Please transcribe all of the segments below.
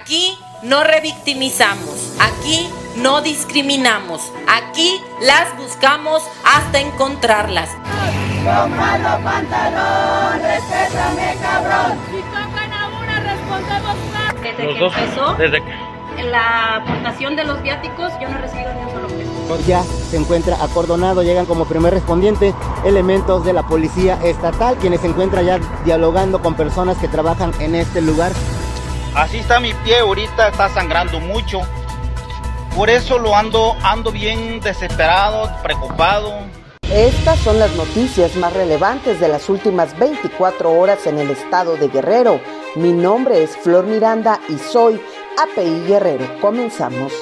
Aquí no revictimizamos, aquí no discriminamos, aquí las buscamos hasta encontrarlas. Compra pantalón, respétame cabrón. Si tocan a una, respondemos más. Desde que empezó desde que... la aportación de los viáticos, yo no he recibido ni un solo peso. Ya se encuentra acordonado, llegan como primer respondiente elementos de la policía estatal, quienes se encuentran ya dialogando con personas que trabajan en este lugar Así está mi pie ahorita, está sangrando mucho. Por eso lo ando, ando bien desesperado, preocupado. Estas son las noticias más relevantes de las últimas 24 horas en el estado de Guerrero. Mi nombre es Flor Miranda y soy API Guerrero. Comenzamos.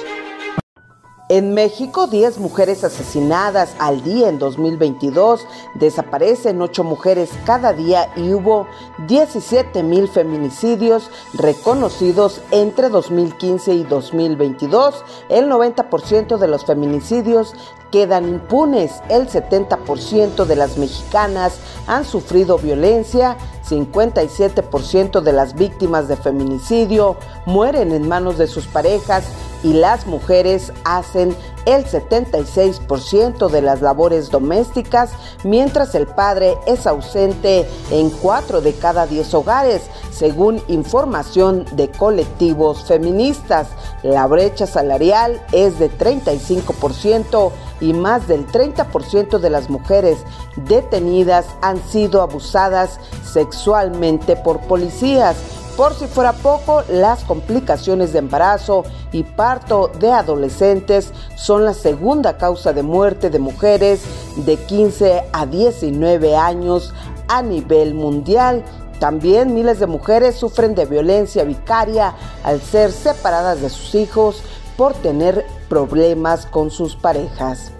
En México, 10 mujeres asesinadas al día en 2022, desaparecen 8 mujeres cada día y hubo 17 mil feminicidios reconocidos entre 2015 y 2022. El 90% de los feminicidios quedan impunes. El 70% de las mexicanas han sufrido violencia, 57% de las víctimas de feminicidio mueren en manos de sus parejas y las mujeres hacen el 76% de las labores domésticas, mientras el padre es ausente en 4 de cada 10 hogares, según información de colectivos feministas. La brecha salarial es de 35% y más del 30% de las mujeres detenidas han sido abusadas sexualmente por policías. Por si fuera poco, las complicaciones de embarazo y parto de adolescentes son la segunda causa de muerte de mujeres de 15 a 19 años a nivel mundial. También miles de mujeres sufren de violencia vicaria al ser separadas de sus hijos por tener problemas con sus parejas.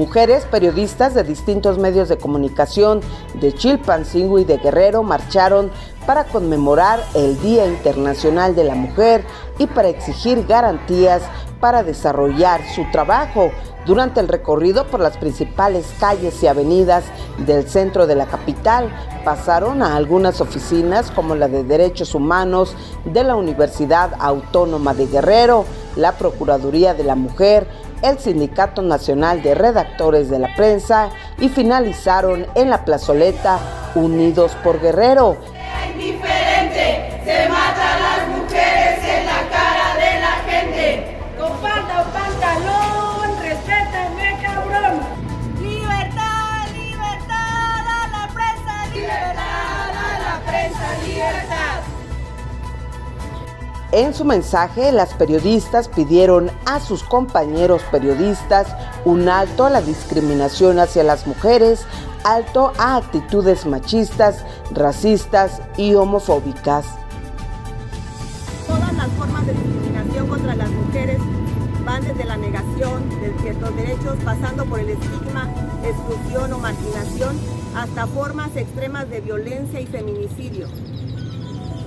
Mujeres periodistas de distintos medios de comunicación de Chilpancingo y de Guerrero marcharon para conmemorar el Día Internacional de la Mujer y para exigir garantías para desarrollar su trabajo. Durante el recorrido por las principales calles y avenidas del centro de la capital, pasaron a algunas oficinas como la de Derechos Humanos de la Universidad Autónoma de Guerrero, la Procuraduría de la Mujer, el Sindicato Nacional de Redactores de la Prensa y finalizaron en la plazoleta Unidos por Guerrero. En su mensaje, las periodistas pidieron a sus compañeros periodistas un alto a la discriminación hacia las mujeres, alto a actitudes machistas, racistas y homofóbicas. Todas las formas de discriminación contra las mujeres van desde la negación de ciertos derechos, pasando por el estigma, exclusión o marginación, hasta formas extremas de violencia y feminicidio.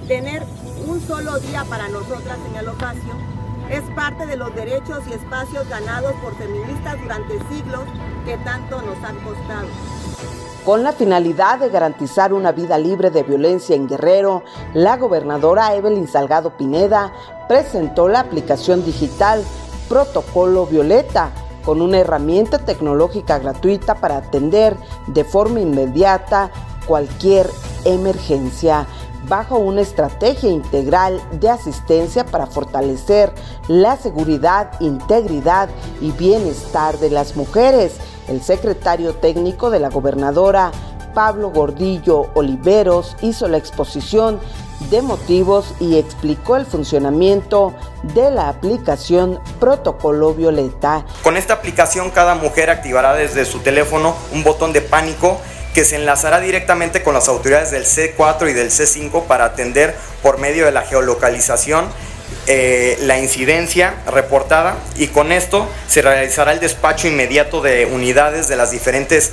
Tener un solo día para nosotras, señaló Ocasio, es parte de los derechos y espacios ganados por feministas durante siglos que tanto nos han costado. Con la finalidad de garantizar una vida libre de violencia en Guerrero, la gobernadora Evelyn Salgado Pineda presentó la aplicación digital Protocolo Violeta con una herramienta tecnológica gratuita para atender de forma inmediata cualquier emergencia bajo una estrategia integral de asistencia para fortalecer la seguridad, integridad y bienestar de las mujeres. El secretario técnico de la gobernadora, Pablo Gordillo Oliveros, hizo la exposición de motivos y explicó el funcionamiento de la aplicación Protocolo Violeta. Con esta aplicación cada mujer activará desde su teléfono un botón de pánico que se enlazará directamente con las autoridades del C4 y del C5 para atender por medio de la geolocalización eh, la incidencia reportada y con esto se realizará el despacho inmediato de unidades de las diferentes,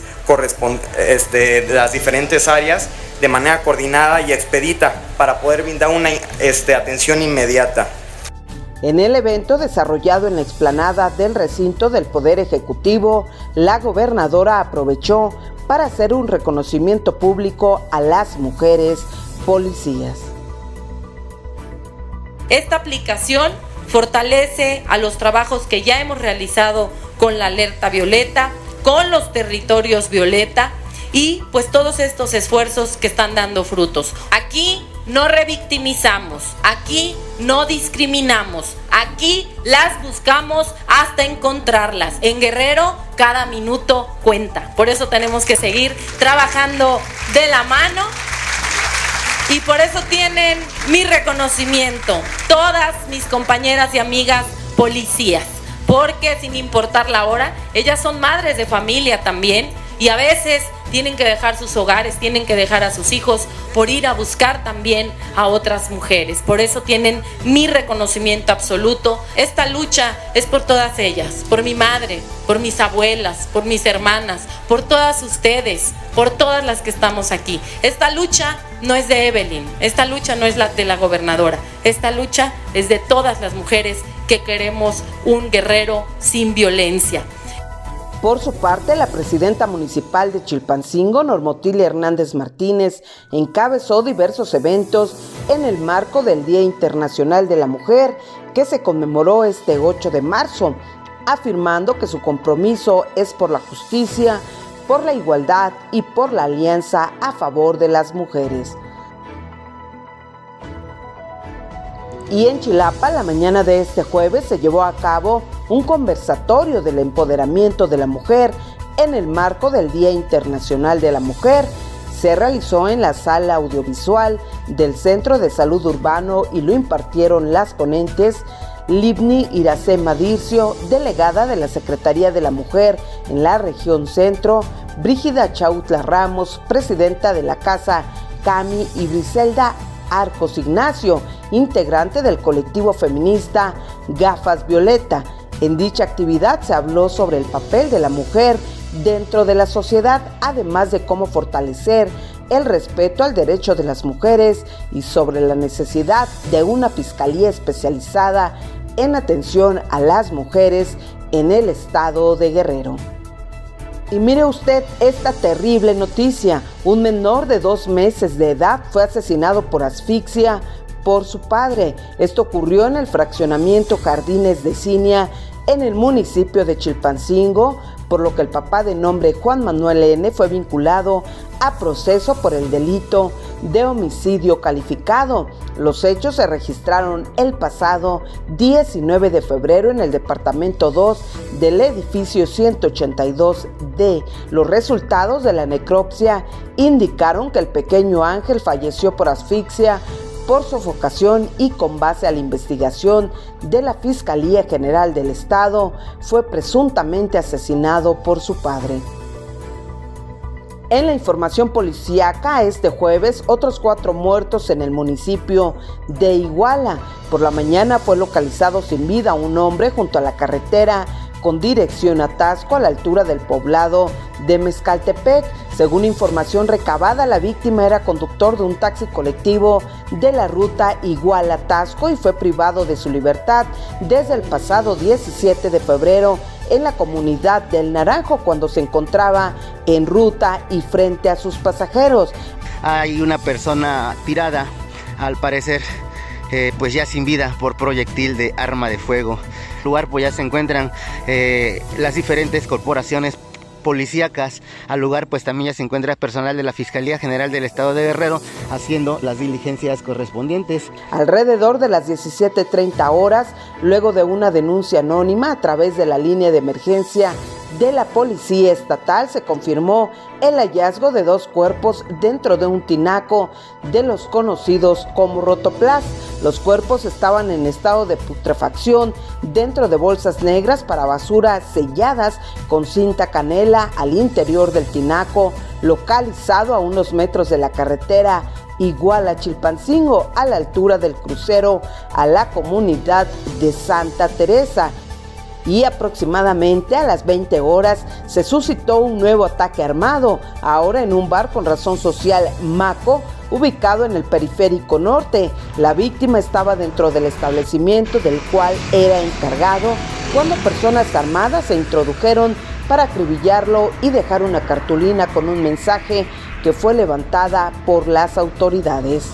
este, de las diferentes áreas de manera coordinada y expedita para poder brindar una este, atención inmediata. En el evento desarrollado en la explanada del recinto del Poder Ejecutivo, la gobernadora aprovechó para hacer un reconocimiento público a las mujeres policías. Esta aplicación fortalece a los trabajos que ya hemos realizado con la alerta violeta, con los territorios violeta y pues todos estos esfuerzos que están dando frutos. Aquí no revictimizamos, aquí no discriminamos, aquí las buscamos hasta encontrarlas. En Guerrero cada minuto cuenta. Por eso tenemos que seguir trabajando de la mano y por eso tienen mi reconocimiento, todas mis compañeras y amigas policías, porque sin importar la hora, ellas son madres de familia también y a veces tienen que dejar sus hogares, tienen que dejar a sus hijos por ir a buscar también a otras mujeres. Por eso tienen mi reconocimiento absoluto. Esta lucha es por todas ellas, por mi madre, por mis abuelas, por mis hermanas, por todas ustedes, por todas las que estamos aquí. Esta lucha no es de Evelyn, esta lucha no es la de la gobernadora, esta lucha es de todas las mujeres que queremos un guerrero sin violencia. Por su parte, la presidenta municipal de Chilpancingo, Normotilia Hernández Martínez, encabezó diversos eventos en el marco del Día Internacional de la Mujer que se conmemoró este 8 de marzo, afirmando que su compromiso es por la justicia, por la igualdad y por la alianza a favor de las mujeres. Y en Chilapa, la mañana de este jueves, se llevó a cabo un conversatorio del empoderamiento de la mujer en el marco del Día Internacional de la Mujer. Se realizó en la sala audiovisual del Centro de Salud Urbano y lo impartieron las ponentes Libni Iracema Dircio, delegada de la Secretaría de la Mujer en la región centro, Brígida Chautla Ramos, presidenta de la Casa Cami y Briselda Arcos Ignacio, integrante del colectivo feminista Gafas Violeta. En dicha actividad se habló sobre el papel de la mujer dentro de la sociedad, además de cómo fortalecer el respeto al derecho de las mujeres y sobre la necesidad de una fiscalía especializada en atención a las mujeres en el estado de Guerrero. Y mire usted esta terrible noticia. Un menor de dos meses de edad fue asesinado por asfixia por su padre. Esto ocurrió en el fraccionamiento Jardines de Cinia, en el municipio de Chilpancingo, por lo que el papá de nombre Juan Manuel N fue vinculado a proceso por el delito de homicidio calificado. Los hechos se registraron el pasado 19 de febrero en el departamento 2 del edificio 182D. Los resultados de la necropsia indicaron que el pequeño Ángel falleció por asfixia por sofocación y con base a la investigación de la Fiscalía General del Estado, fue presuntamente asesinado por su padre. En la información policíaca, este jueves, otros cuatro muertos en el municipio de Iguala. Por la mañana fue localizado sin vida un hombre junto a la carretera con dirección a Tasco a la altura del poblado de Mezcaltepec. Según información recabada, la víctima era conductor de un taxi colectivo de la ruta Iguala-Tasco y fue privado de su libertad desde el pasado 17 de febrero en la comunidad del Naranjo cuando se encontraba en ruta y frente a sus pasajeros. Hay una persona tirada, al parecer, eh, pues ya sin vida por proyectil de arma de fuego lugar pues ya se encuentran eh, las diferentes corporaciones policíacas. Al lugar pues también ya se encuentra personal de la Fiscalía General del Estado de Guerrero haciendo las diligencias correspondientes. Alrededor de las 17.30 horas, luego de una denuncia anónima a través de la línea de emergencia de la Policía Estatal se confirmó el hallazgo de dos cuerpos dentro de un tinaco de los conocidos como rotoplas. Los cuerpos estaban en estado de putrefacción dentro de bolsas negras para basura selladas con cinta canela al interior del tinaco, localizado a unos metros de la carretera Iguala Chilpancingo, a la altura del crucero a la comunidad de Santa Teresa y aproximadamente a las 20 horas se suscitó un nuevo ataque armado, ahora en un bar con razón social Maco, ubicado en el periférico norte. La víctima estaba dentro del establecimiento del cual era encargado cuando personas armadas se introdujeron para acribillarlo y dejar una cartulina con un mensaje que fue levantada por las autoridades.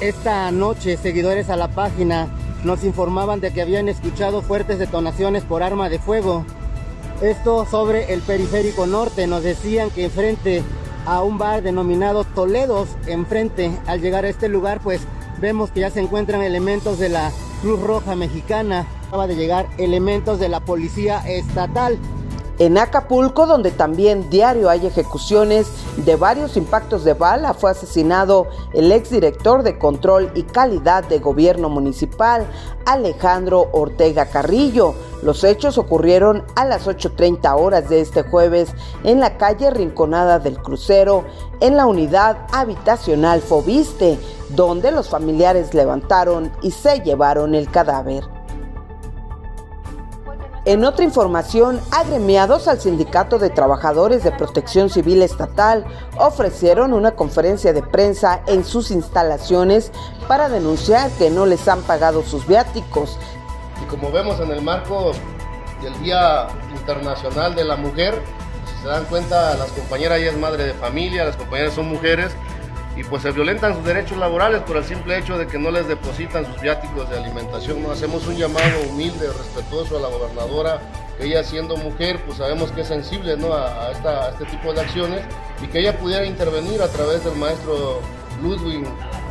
Esta noche, seguidores a la página nos informaban de que habían escuchado fuertes detonaciones por arma de fuego. Esto sobre el periférico norte. Nos decían que enfrente a un bar denominado Toledos, enfrente, al llegar a este lugar, pues vemos que ya se encuentran elementos de la Cruz Roja Mexicana. Acaba de llegar elementos de la Policía Estatal. En Acapulco, donde también diario hay ejecuciones de varios impactos de bala, fue asesinado el exdirector de Control y Calidad de Gobierno Municipal, Alejandro Ortega Carrillo. Los hechos ocurrieron a las 8.30 horas de este jueves en la calle Rinconada del Crucero, en la unidad habitacional Fobiste, donde los familiares levantaron y se llevaron el cadáver. En otra información, agremiados al Sindicato de Trabajadores de Protección Civil Estatal ofrecieron una conferencia de prensa en sus instalaciones para denunciar que no les han pagado sus viáticos. Y como vemos en el marco del Día Internacional de la Mujer, si se dan cuenta, las compañeras ya es madre de familia, las compañeras son mujeres y pues se violentan sus derechos laborales por el simple hecho de que no les depositan sus viáticos de alimentación. Hacemos un llamado humilde, respetuoso a la gobernadora, que ella siendo mujer, pues sabemos que es sensible a este tipo de acciones y que ella pudiera intervenir a través del maestro Ludwig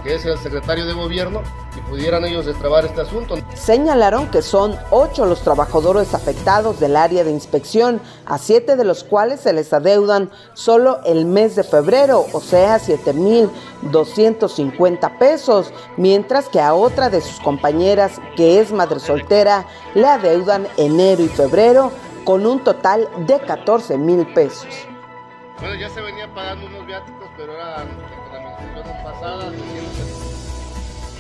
que es el secretario de gobierno, y pudieran ellos destrabar este asunto. Señalaron que son ocho los trabajadores afectados del área de inspección, a siete de los cuales se les adeudan solo el mes de febrero, o sea, 7.250 pesos, mientras que a otra de sus compañeras, que es madre soltera, le adeudan enero y febrero con un total de 14 mil pesos. Bueno, ya se venía pagando unos viáticos, pero eran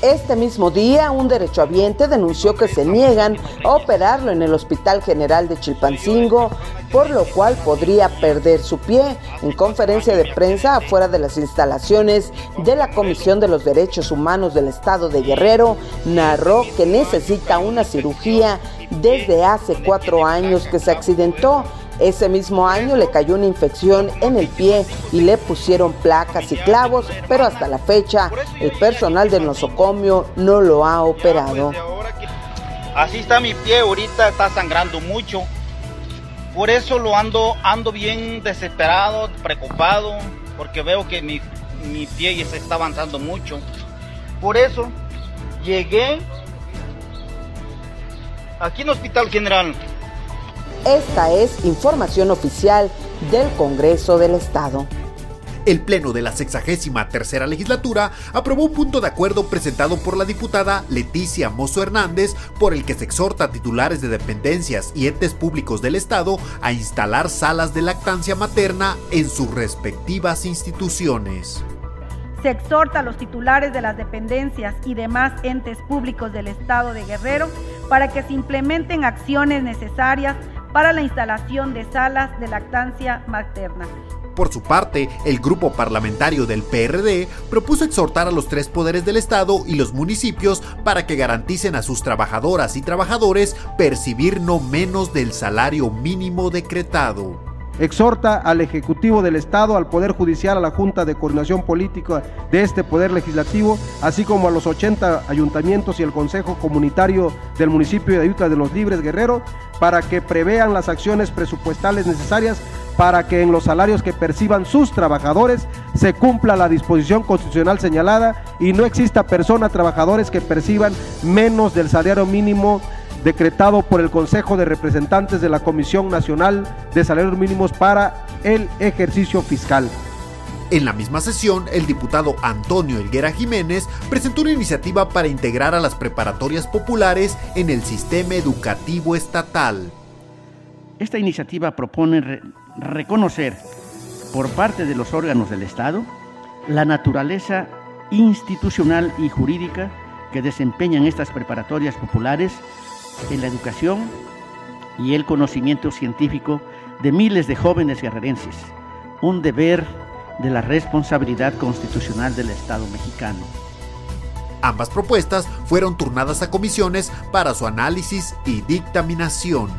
este mismo día, un derechohabiente denunció que se niegan a operarlo en el Hospital General de Chilpancingo, por lo cual podría perder su pie. En conferencia de prensa afuera de las instalaciones de la Comisión de los Derechos Humanos del Estado de Guerrero, narró que necesita una cirugía desde hace cuatro años que se accidentó ese mismo año le cayó una infección en el pie y le pusieron placas y clavos, pero hasta la fecha el personal del nosocomio no lo ha operado. Así está mi pie, ahorita está sangrando mucho. Por eso lo ando, ando bien desesperado, preocupado, porque veo que mi, mi pie se está avanzando mucho. Por eso llegué aquí en Hospital General esta es información oficial del Congreso del Estado. El Pleno de la 63 tercera legislatura aprobó un punto de acuerdo presentado por la diputada Leticia Mozo Hernández por el que se exhorta a titulares de dependencias y entes públicos del Estado a instalar salas de lactancia materna en sus respectivas instituciones. Se exhorta a los titulares de las dependencias y demás entes públicos del Estado de Guerrero para que se implementen acciones necesarias para la instalación de salas de lactancia materna. Por su parte, el grupo parlamentario del PRD propuso exhortar a los tres poderes del Estado y los municipios para que garanticen a sus trabajadoras y trabajadores percibir no menos del salario mínimo decretado exhorta al Ejecutivo del Estado, al Poder Judicial, a la Junta de Coordinación Política de este Poder Legislativo, así como a los 80 ayuntamientos y el Consejo Comunitario del municipio de Ayuta de los Libres Guerrero, para que prevean las acciones presupuestales necesarias para que en los salarios que perciban sus trabajadores se cumpla la disposición constitucional señalada y no exista personas, trabajadores que perciban menos del salario mínimo decretado por el Consejo de Representantes de la Comisión Nacional de Salarios Mínimos para el ejercicio fiscal. En la misma sesión, el diputado Antonio Elguera Jiménez presentó una iniciativa para integrar a las preparatorias populares en el sistema educativo estatal. Esta iniciativa propone reconocer por parte de los órganos del Estado la naturaleza institucional y jurídica que desempeñan estas preparatorias populares en la educación y el conocimiento científico de miles de jóvenes guerrerenses, un deber de la responsabilidad constitucional del Estado mexicano. Ambas propuestas fueron turnadas a comisiones para su análisis y dictaminación.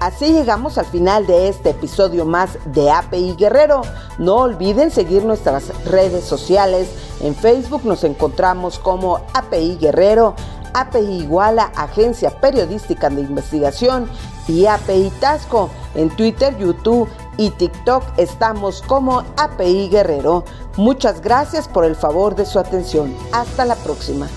Así llegamos al final de este episodio más de API Guerrero. No olviden seguir nuestras redes sociales. En Facebook nos encontramos como API Guerrero, API Iguala, Agencia Periodística de Investigación y API Tasco. En Twitter, YouTube y TikTok estamos como API Guerrero. Muchas gracias por el favor de su atención. Hasta la próxima.